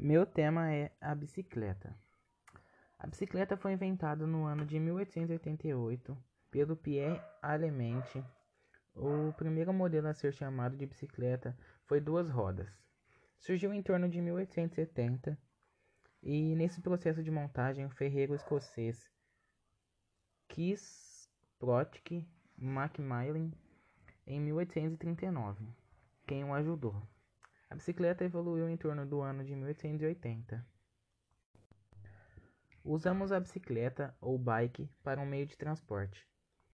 Meu tema é a bicicleta. A bicicleta foi inventada no ano de 1888 pelo Pierre Alemente. O primeiro modelo a ser chamado de bicicleta foi duas rodas. Surgiu em torno de 1870 e nesse processo de montagem o ferreiro escocês Kisprotk Macmillan em 1839, quem o ajudou. A bicicleta evoluiu em torno do ano de 1880. Usamos a bicicleta ou bike para um meio de transporte.